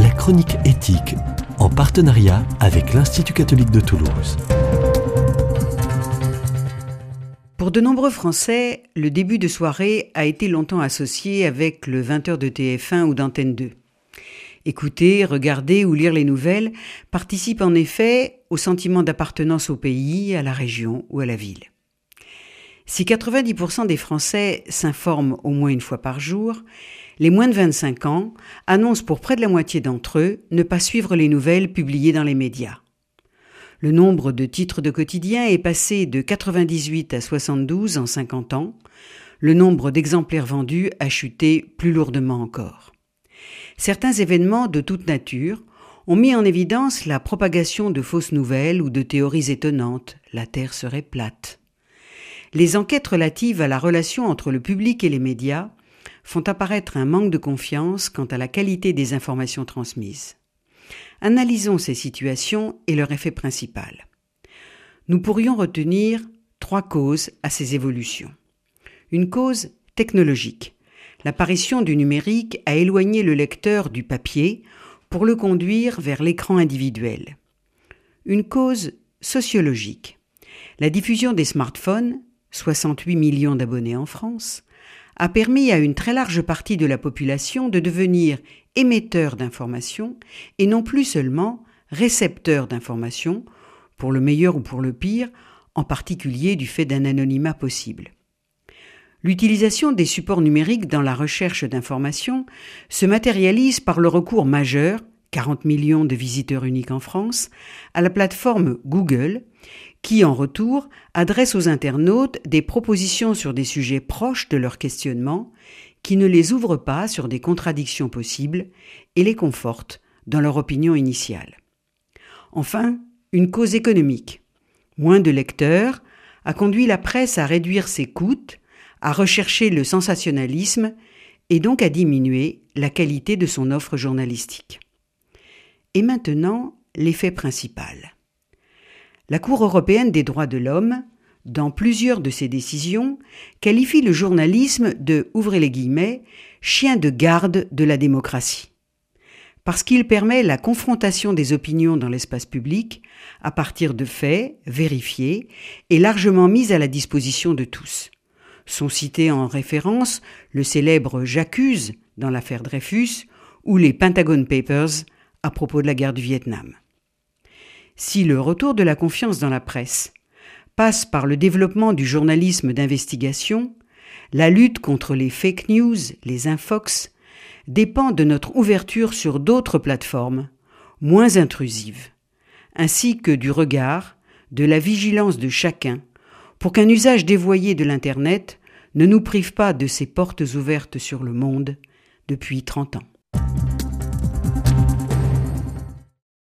la chronique éthique, en partenariat avec l'Institut catholique de Toulouse. Pour de nombreux Français, le début de soirée a été longtemps associé avec le 20h de TF1 ou d'Antenne 2. Écouter, regarder ou lire les nouvelles participe en effet au sentiment d'appartenance au pays, à la région ou à la ville. Si 90% des Français s'informent au moins une fois par jour, les moins de 25 ans annoncent pour près de la moitié d'entre eux ne pas suivre les nouvelles publiées dans les médias. Le nombre de titres de quotidien est passé de 98 à 72 en 50 ans. Le nombre d'exemplaires vendus a chuté plus lourdement encore. Certains événements de toute nature ont mis en évidence la propagation de fausses nouvelles ou de théories étonnantes. La Terre serait plate les enquêtes relatives à la relation entre le public et les médias font apparaître un manque de confiance quant à la qualité des informations transmises. Analysons ces situations et leur effet principal. Nous pourrions retenir trois causes à ces évolutions. Une cause technologique. L'apparition du numérique a éloigné le lecteur du papier pour le conduire vers l'écran individuel. Une cause sociologique. La diffusion des smartphones 68 millions d'abonnés en France, a permis à une très large partie de la population de devenir émetteur d'informations et non plus seulement récepteur d'informations, pour le meilleur ou pour le pire, en particulier du fait d'un anonymat possible. L'utilisation des supports numériques dans la recherche d'informations se matérialise par le recours majeur, 40 millions de visiteurs uniques en France, à la plateforme Google, qui, en retour, adresse aux internautes des propositions sur des sujets proches de leur questionnement, qui ne les ouvrent pas sur des contradictions possibles et les confortent dans leur opinion initiale. Enfin, une cause économique. Moins de lecteurs a conduit la presse à réduire ses coûts, à rechercher le sensationnalisme et donc à diminuer la qualité de son offre journalistique. Et maintenant, l'effet principal. La Cour européenne des droits de l'homme, dans plusieurs de ses décisions, qualifie le journalisme de, ouvrez les guillemets, chien de garde de la démocratie. Parce qu'il permet la confrontation des opinions dans l'espace public à partir de faits vérifiés et largement mis à la disposition de tous. Sont cités en référence le célèbre J'accuse dans l'affaire Dreyfus ou les Pentagon Papers à propos de la guerre du Vietnam. Si le retour de la confiance dans la presse passe par le développement du journalisme d'investigation, la lutte contre les fake news, les infox, dépend de notre ouverture sur d'autres plateformes, moins intrusives, ainsi que du regard, de la vigilance de chacun, pour qu'un usage dévoyé de l'Internet ne nous prive pas de ses portes ouvertes sur le monde depuis 30 ans.